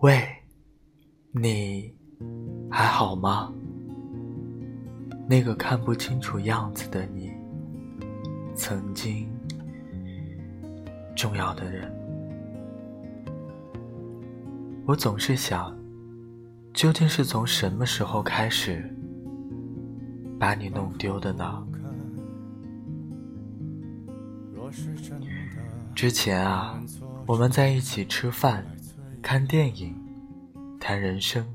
喂，你还好吗？那个看不清楚样子的你，曾经重要的人，我总是想，究竟是从什么时候开始把你弄丢的呢？之前啊，我们在一起吃饭。看电影，谈人生，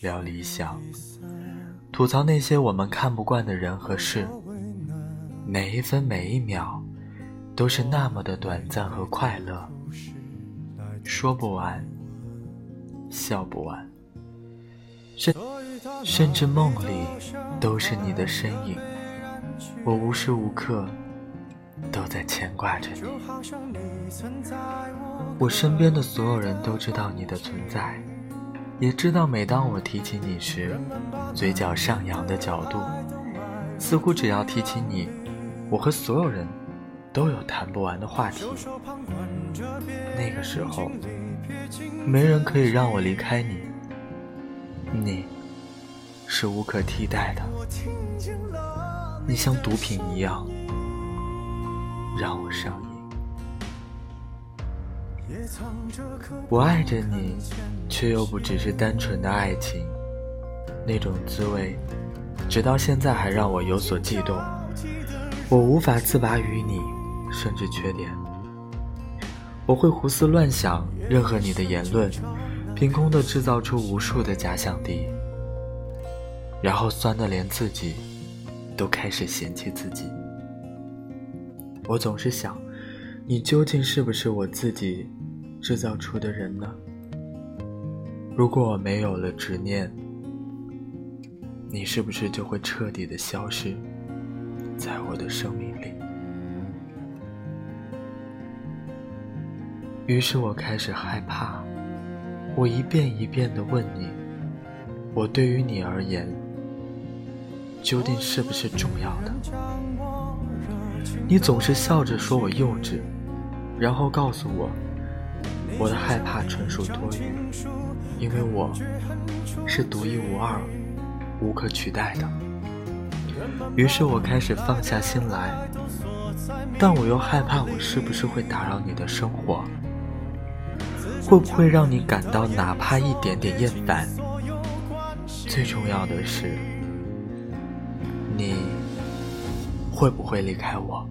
聊理想，吐槽那些我们看不惯的人和事。每一分每一秒，都是那么的短暂和快乐，说不完，笑不完，甚甚至梦里都是你的身影，我无时无刻。都在牵挂着你。我身边的所有人都知道你的存在，也知道每当我提起你时，嘴角上扬的角度，似乎只要提起你，我和所有人都有谈不完的话题。那个时候，没人可以让我离开你，你是无可替代的，你像毒品一样。让我上瘾。我爱着你，却又不只是单纯的爱情，那种滋味，直到现在还让我有所悸动。我无法自拔于你，甚至缺点。我会胡思乱想，任何你的言论，凭空的制造出无数的假想敌，然后酸的连自己都开始嫌弃自己。我总是想，你究竟是不是我自己制造出的人呢？如果我没有了执念，你是不是就会彻底的消失在我的生命里？于是我开始害怕，我一遍一遍的问你：我对于你而言，究竟是不是重要的？你总是笑着说我幼稚，然后告诉我，我的害怕纯属多余，因为我是独一无二、无可取代的。于是我开始放下心来，但我又害怕我是不是会打扰你的生活，会不会让你感到哪怕一点点厌烦？最重要的是，你。会不会离开我？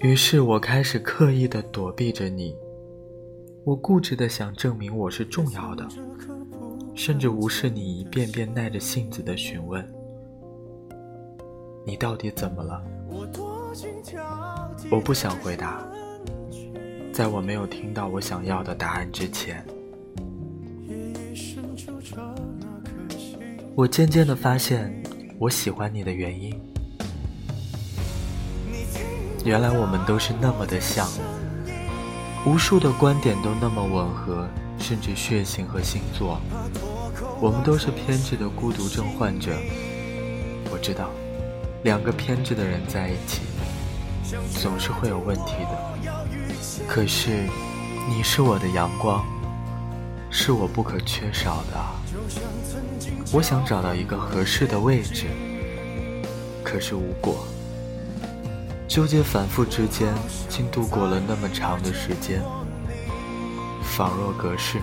于是我开始刻意的躲避着你，我固执的想证明我是重要的，甚至无视你一遍遍耐着性子的询问：“你到底怎么了？”我不想回答，在我没有听到我想要的答案之前，我渐渐的发现。我喜欢你的原因，原来我们都是那么的像，无数的观点都那么吻合，甚至血型和星座，我们都是偏执的孤独症患者。我知道，两个偏执的人在一起，总是会有问题的。可是，你是我的阳光，是我不可缺少的。我想找到一个合适的位置，可是无果。纠结反复之间，竟度过了那么长的时间，仿若隔世。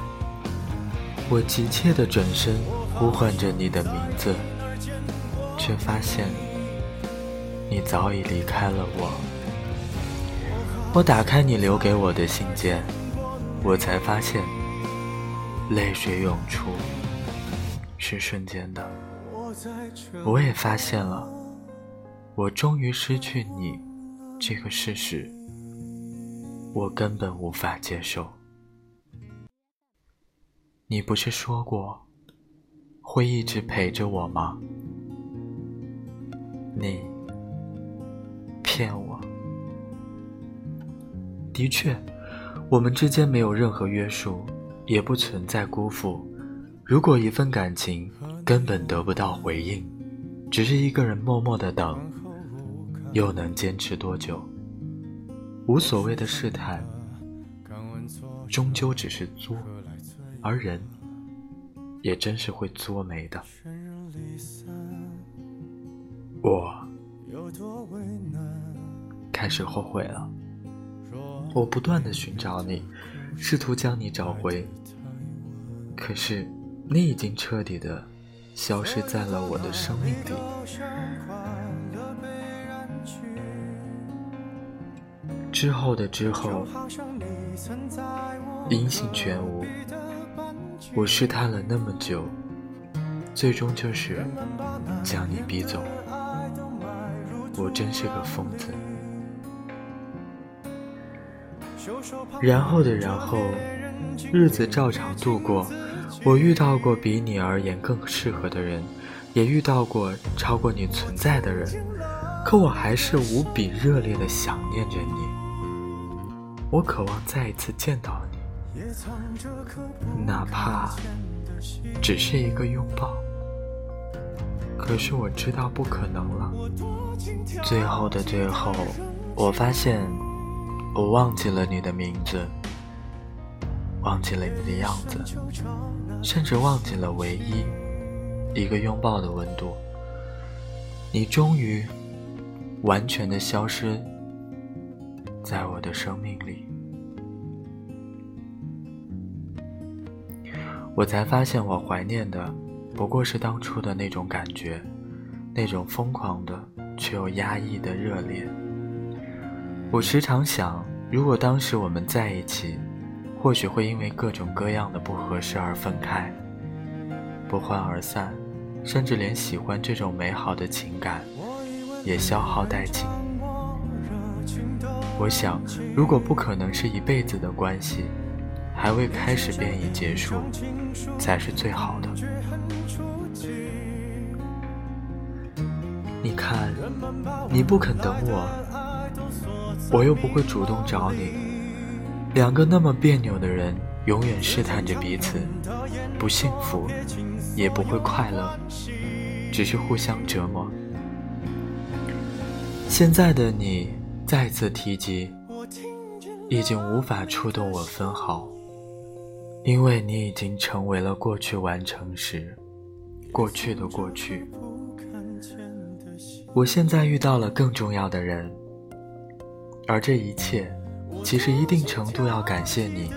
我急切地转身呼唤着你的名字，却发现你早已离开了我。我打开你留给我的信件，我才发现泪水涌出。是瞬间的，我也发现了，我终于失去你这个事实，我根本无法接受。你不是说过会一直陪着我吗？你骗我。的确，我们之间没有任何约束，也不存在辜负。如果一份感情根本得不到回应，只是一个人默默的等，又能坚持多久？无所谓的试探，终究只是作，而人也真是会作没的。我开始后悔了，我不断的寻找你，试图将你找回，可是你已经彻底的消失在了我的生命里。之后的之后，音信全无。我试探了那么久，最终就是将你逼走。我真是个疯子。然后的然后，日子照常度过。我遇到过比你而言更适合的人，也遇到过超过你存在的人，可我还是无比热烈的想念着你。我渴望再一次见到你，哪怕只是一个拥抱。可是我知道不可能了。最后的最后，我发现我忘记了你的名字，忘记了你的样子，甚至忘记了唯一一个拥抱的温度。你终于完全的消失。在我的生命里，我才发现，我怀念的不过是当初的那种感觉，那种疯狂的却又压抑的热烈。我时常想，如果当时我们在一起，或许会因为各种各样的不合适而分开，不欢而散，甚至连喜欢这种美好的情感也消耗殆尽。我想，如果不可能是一辈子的关系，还未开始便已结束，才是最好的。你看，你不肯等我，我又不会主动找你，两个那么别扭的人，永远试探着彼此，不幸福，也不会快乐，只是互相折磨。现在的你。再次提及，已经无法触动我分毫，因为你已经成为了过去完成时，过去的过去。我现在遇到了更重要的人，而这一切，其实一定程度要感谢你，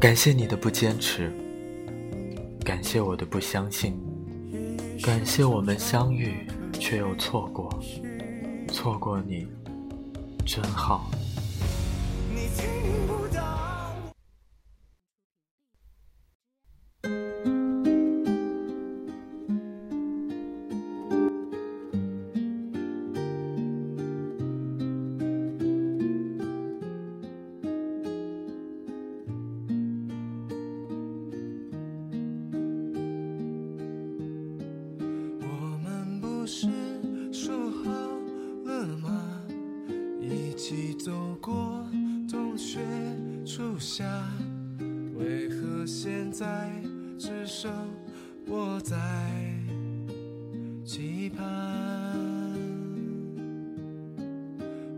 感谢你的不坚持，感谢我的不相信，感谢我们相遇却又错过，错过你。真好。现在只剩我在期盼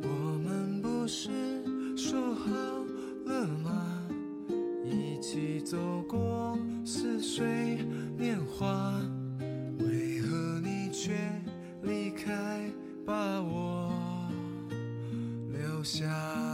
我们不是说好了吗？一起走过似水年华为何你却离开把我留下？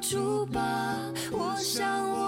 住吧。我想我